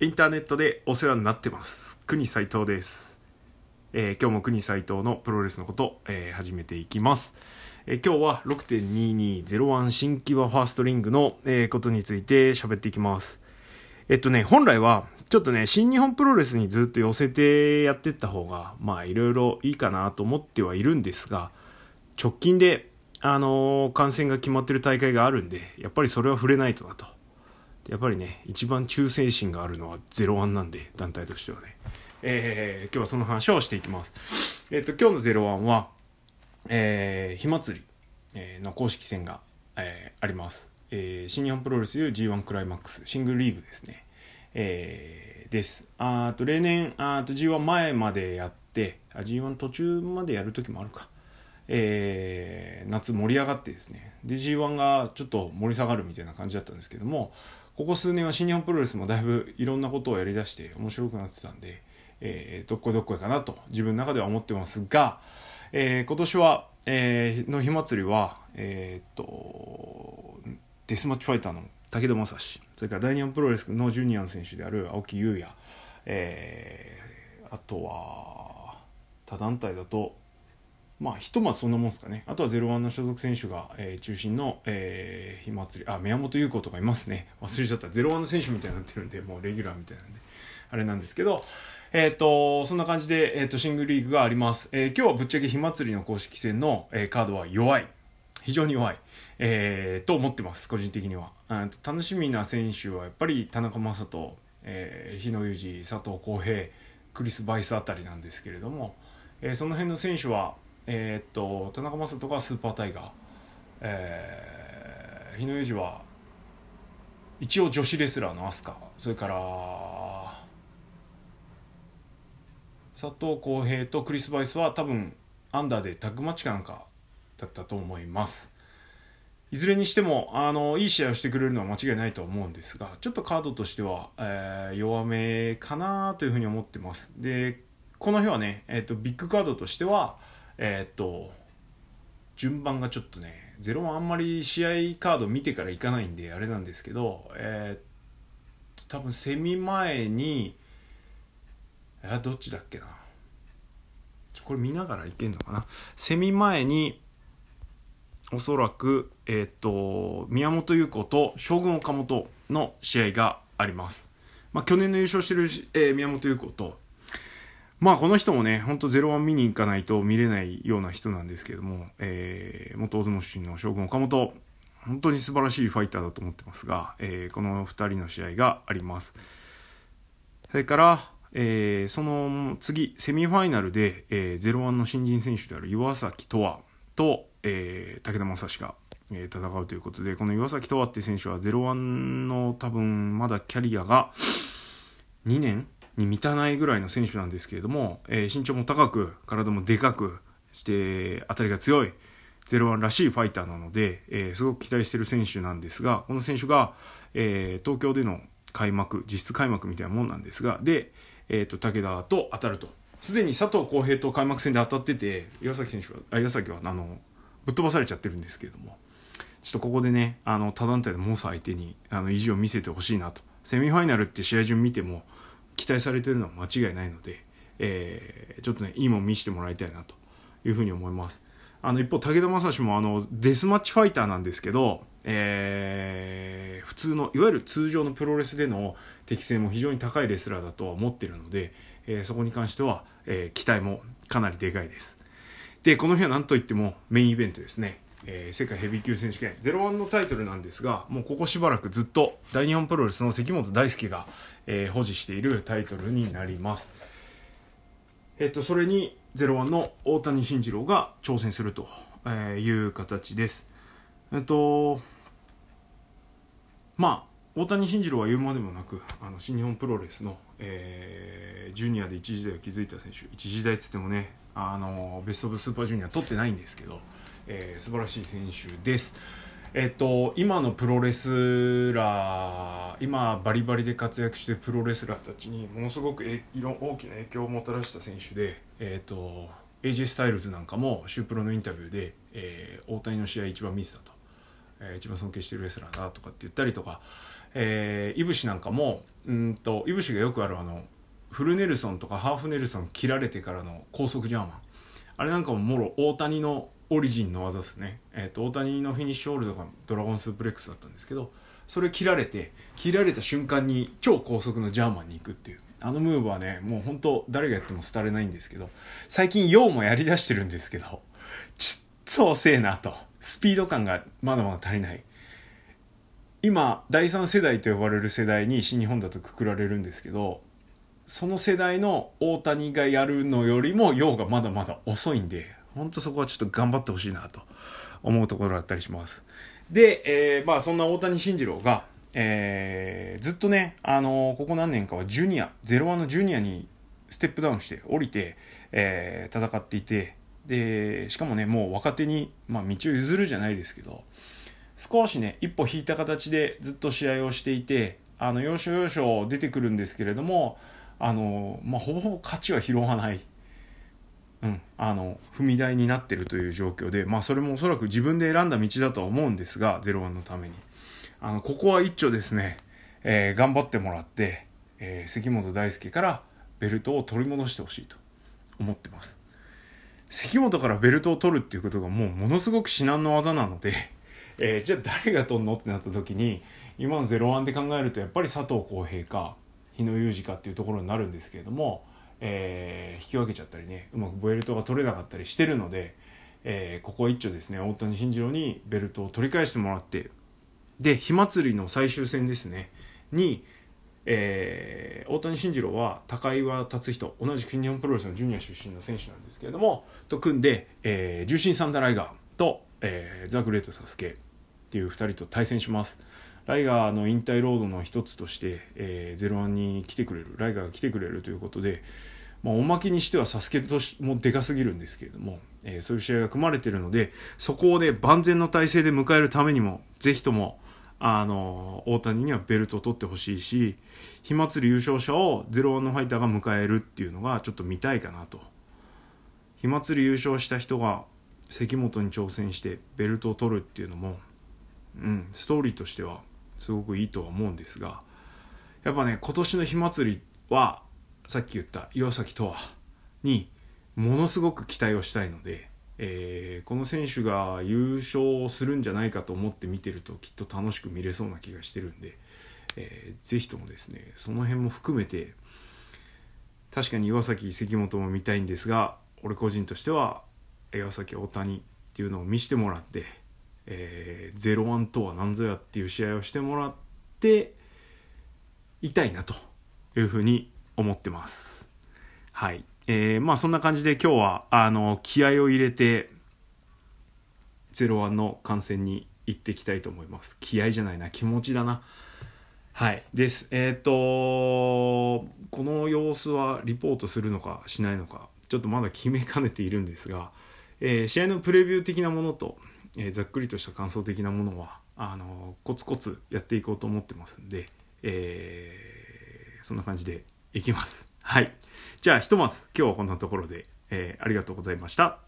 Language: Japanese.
インターネットでお世話になってます。国斉藤です、えー今日も国斉藤のプロレスのこと、えー始めていきます、えー今日は6.2201新規はファーストリングの、えーことについて喋っていきます。えっとね本来はちょっとね新日本プロレスにずっと寄せてやってった方がまあいろいろいいかなと思ってはいるんですが直近であのー観戦が決まってる大会があるんでやっぱりそれは触れないとなと。やっぱりね、一番忠誠心があるのはゼロワンなんで、団体としてはね。えー、今日はその話をしていきます。えっ、と、今日のゼロワンは、えー、火祭り、えーの公式戦が、えーあります。えー新日本プロレスいう G1 クライマックス、シングルリーグですね。えーです。あと、例年、あと G1 前までやって、あ G1 途中までやる時もあるか。えー夏盛り上がってですねで G1 がちょっと盛り下がるみたいな感じだったんですけどもここ数年は新日本プロレスもだいぶいろんなことをやりだして面白くなってたんで、えーどっこいどっこいかなと自分の中では思ってますが、えー今年は、えーの火祭りはえーっとデスマッチファイターの武田正史それから大日本プロレスのジュニアの選手である青木優也、えーあとは他団体だとまあ、ひとまずそんなもんですかね。あとはゼロワンの所属選手が、えー中心の、えー、火祭り、あ、宮本優子とかいますね。忘れちゃった。ゼロワンの選手みたいになってるんで、もうレギュラーみたいなんで、あれなんですけど、えっ、と、そんな感じで、えっ、と、シングルリーグがあります。えー今日はぶっちゃけ火祭りの公式戦の、えーカードは弱い。非常に弱い。えーと思ってます、個人的には。楽しみな選手はやっぱり田中将人、えー日野裕二、佐藤浩平、クリス・バイスあたりなんですけれども、えーその辺の選手は、えーっと田中将人がスーパータイガー、えー日野裕二は一応女子レスラーのアスカ。それから佐藤浩平とクリス・バイスは多分アンダーでタッグマッチかなんかだったと思います。いずれにしてもあのいい試合をしてくれるのは間違いないと思うんですがちょっとカードとしては、えー弱めかなというふうに思ってます。でこの日はね、えー、とビッグカードとしてはえっ、と順番がちょっとねゼロはあんまり試合カード見てからいかないんであれなんですけどえー、多分セミ前にえーどっちだっけなこれ見ながらいけんのかなセミ前におそらく、えっ、と、宮本優子と将軍岡本の試合があります。まあ、去年の優勝してる、えー宮本優子と、まあ、この人もね、ほんと01見に行かないと見れないような人なんですけども、えー元大相撲出身の将軍岡本、本当に素晴らしいファイターだと思ってますが、えーこの2人の試合があります。それから、えーその次、セミファイナルで、えー、01の新人選手である岩崎とわと、えー武田正史が、えー戦うということで、この岩崎とわって選手は01の多分まだキャリアが2年に満たないぐらいの選手なんですけれども、えー身長も高く、体もでかくして、当たりが強い、01らしいファイターなので、えーすごく期待してる選手なんですが、この選手が、えー東京での開幕、実質開幕みたいなもんなんですが、で、えっ、と、武田と当たると。すでに佐藤浩平と開幕戦で当たってて、岩崎選手は、あ岩崎は、あの、ぶっ飛ばされちゃってるんですけれども、ちょっとここでね、あの、他団体のモンス相手に、あの、意地を見せてほしいなと。セミファイナルって試合順見ても、期待されてるのは間違いないので、えーちょっとね、いいもん見せてもらいたいなというふうに思います。あの、一方、武田正史もあの、デスマッチファイターなんですけど、えー普通の、いわゆる通常のプロレスでの適性も非常に高いレスラーだとは思ってるので、えーそこに関しては、えー期待もかなりでかいです。で、この日は何といってもメインイベントですね。えー世界ヘビー級選手権01のタイトルなんですが、もうここしばらくずっと大日本プロレスの関本大輔が、えー保持しているタイトルになります。えっと、それに01の大谷慎次郎が挑戦するという形です。えっと、まあ、大谷慎次郎は言うまでもなく、あの新日本プロレスの、えージュニアで一時代を築いた選手、一時代っつってもね、あのベスト・オブ・スーパージュニア取ってないんですけど、えー素晴らしい選手です。えっと、今のプロレスラー、今バリバリで活躍してるプロレスラーたちにものすごくえいろ大きな影響をもたらした選手で、えっと、AJ スタイルズなんかもシュープロのインタビューで、えー大谷の試合一番見てたと、えー一番尊敬してるレスラーだとかって言ったりとか、えー、いぶしなんかも、うんといぶしがよくあるあのフルネルソンとかハーフネルソン切られてからの高速ジャーマン。あれなんかももろ大谷のオリジンの技ですね、えーと、大谷のフィニッシュホールドがドラゴンスープレックスだったんですけどそれ切られて切られた瞬間に超高速のジャーマンに行くっていう。あのムーブはねもう本当誰がやっても廃れないんですけど最近ヨウもやりだしてるんですけどちっと遅えなと。スピード感がまだまだ足りない。今第3世代と呼ばれる世代に新日本だとくくられるんですけどその世代の大谷がやるのよりも陽がまだまだ遅いんで本当そこはちょっと頑張ってほしいなと思うところだったりします。で、えー、まあそんな大谷慎次郎が、えー、ずっとね、あのー、ここ何年かはジュニア01のジュニアにステップダウンして降りて、えー、戦っていてでしかもねもう若手に、まあ、道を譲るじゃないですけど少しね一歩引いた形でずっと試合をしていてあの要所要所出てくるんですけれどもあの、まあ、ほぼほぼ勝ちは拾わない、うん、あの踏み台になってるという状況で、まあ、それもおそらく自分で選んだ道だとは思うんですが01のために。あのここは一丁ですね、えー、頑張ってもらって、えー、関本大輔からベルトを取り戻してほしいと思ってます。関本からベルトを取るっていうことがもうものすごく至難の技なのでえー、じゃあ誰が取んのってなった時に今の01で考えるとやっぱり佐藤浩平か日野裕二かっていうところになるんですけれども、えー、引き分けちゃったりねうまくベルトが取れなかったりしてるので、えー、ここ一丁ですね大谷慎次郎にベルトを取り返してもらってで火祭りの最終戦ですねに、えー、大谷慎次郎は高岩達人同じく日本プロレスのジュニア出身の選手なんですけれどもと組んで、えー、重心サンダーライガーと、えー、ザ・グレート・サスケっていう2人と対戦します。ライガーの引退ロードの一つとして、えー、01に来てくれるライガーが来てくれるということで、まあ、おまけにしてはサスケとしもでかすぎるんですけれども、えー、そういう試合が組まれてるのでそこをね万全の体制で迎えるためにもぜひともあの大谷にはベルトを取ってほしいし火祭り優勝者を01のファイターが迎えるっていうのがちょっと見たいかなと。火祭り優勝した人が関本に挑戦してベルトを取るっていうのもうん、ストーリーとしてはすごくいいとは思うんですがやっぱね今年の火祭りはさっき言った岩崎とはにものすごく期待をしたいので、えー、この選手が優勝するんじゃないかと思って見てるときっと楽しく見れそうな気がしてるんで、えー、ぜひともですねその辺も含めて確かに岩崎関本も見たいんですが俺個人としては岩崎大谷っていうのを見せてもらってえー、0-1とは何ぞやっていう試合をしてもらっていたいなというふうに思ってます。はい。えー、まあそんな感じで今日は、あの、気合を入れて、01の観戦に行っていきたいと思います。気合じゃないな、気持ちだな。はい。です。えっ、ー、と、この様子はリポートするのかしないのか、ちょっとまだ決めかねているんですが、えー、試合のプレビュー的なものと、えー、ざっくりとした感想的なものはあのコツコツやっていこうと思ってますんで、えー、そんな感じでいきます。はい。じゃあひとまず今日はこんなところで、えー、ありがとうございました。